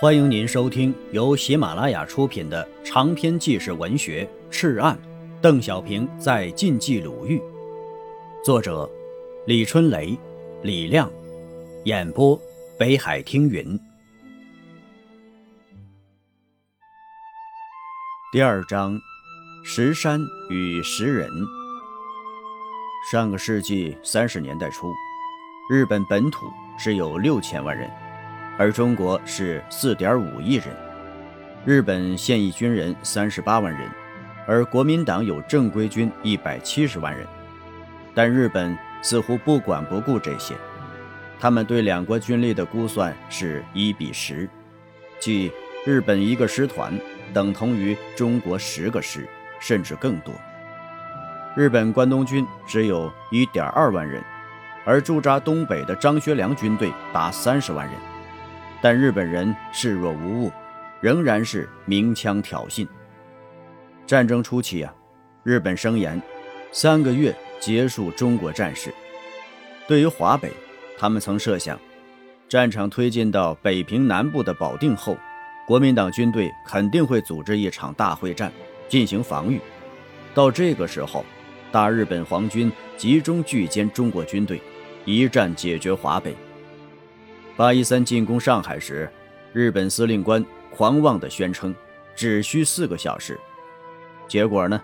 欢迎您收听由喜马拉雅出品的长篇纪实文学《赤案》，邓小平在晋冀鲁豫，作者李春雷、李亮，演播北海听云。第二章：石山与石人。上个世纪三十年代初，日本本土只有六千万人。而中国是四点五亿人，日本现役军人三十八万人，而国民党有正规军一百七十万人，但日本似乎不管不顾这些，他们对两国军力的估算是一比十，即日本一个师团等同于中国十个师，甚至更多。日本关东军只有一点二万人，而驻扎东北的张学良军队达三十万人。但日本人视若无物，仍然是鸣枪挑衅。战争初期啊，日本声言三个月结束中国战事。对于华北，他们曾设想，战场推进到北平南部的保定后，国民党军队肯定会组织一场大会战进行防御。到这个时候，大日本皇军集中聚歼中国军队，一战解决华北。八一三进攻上海时，日本司令官狂妄地宣称只需四个小时。结果呢，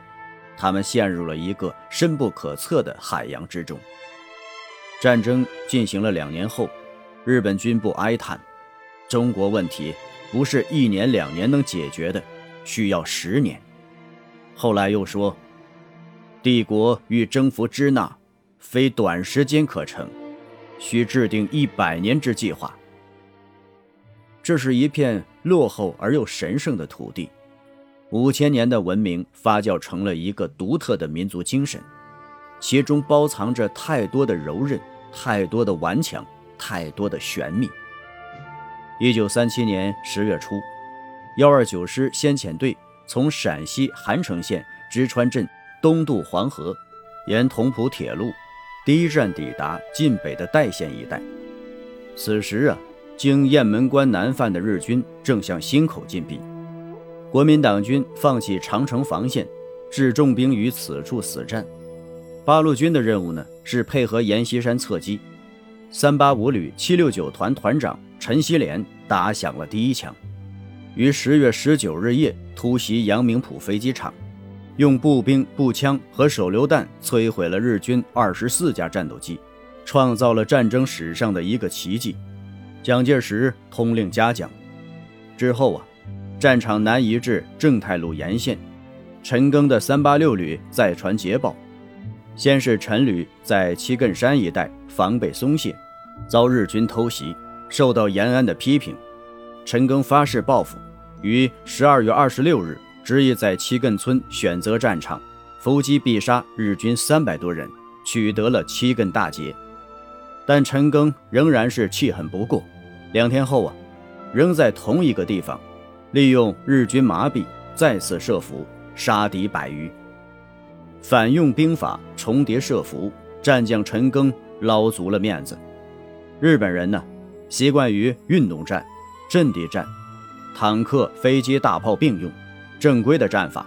他们陷入了一个深不可测的海洋之中。战争进行了两年后，日本军部哀叹：“中国问题不是一年两年能解决的，需要十年。”后来又说：“帝国欲征服支那，非短时间可成。”需制定一百年之计划。这是一片落后而又神圣的土地，五千年的文明发酵成了一个独特的民族精神，其中包藏着太多的柔韧，太多的顽强，太多的玄秘。一九三七年十月初，幺二九师先遣队从陕西韩城县直川镇东渡黄河，沿同蒲铁路。第一站抵达晋北的代县一带，此时啊，经雁门关南犯的日军正向忻口进逼，国民党军放弃长城防线，置重兵于此处死战。八路军的任务呢是配合阎锡山侧击。三八五旅七六九团团长陈锡联打响了第一枪，于十月十九日夜突袭阳明浦飞机场。用步兵、步枪和手榴弹摧毁了日军二十四架战斗机，创造了战争史上的一个奇迹。蒋介石通令嘉奖。之后啊，战场南移至正太路沿线。陈赓的三八六旅再传捷报：先是陈旅在七艮山一带防备松懈，遭日军偷袭，受到延安的批评。陈赓发誓报复，于十二月二十六日。执意在七亘村选择战场，伏击必杀日军三百多人，取得了七亘大捷。但陈赓仍然是气恨不过。两天后啊，仍在同一个地方，利用日军麻痹，再次设伏，杀敌百余。反用兵法重叠设伏，战将陈赓捞足了面子。日本人呢，习惯于运动战、阵地战，坦克、飞机、大炮并用。正规的战法，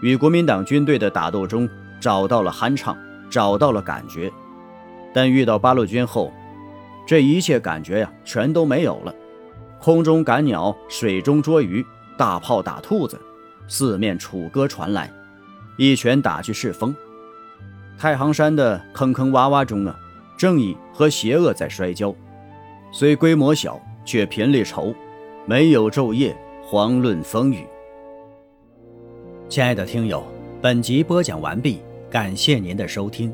与国民党军队的打斗中找到了酣畅，找到了感觉，但遇到八路军后，这一切感觉呀全都没有了。空中赶鸟，水中捉鱼，大炮打兔子，四面楚歌传来，一拳打去是风。太行山的坑坑洼洼中啊，正义和邪恶在摔跤，虽规模小，却频率稠，没有昼夜，遑论风雨。亲爱的听友，本集播讲完毕，感谢您的收听。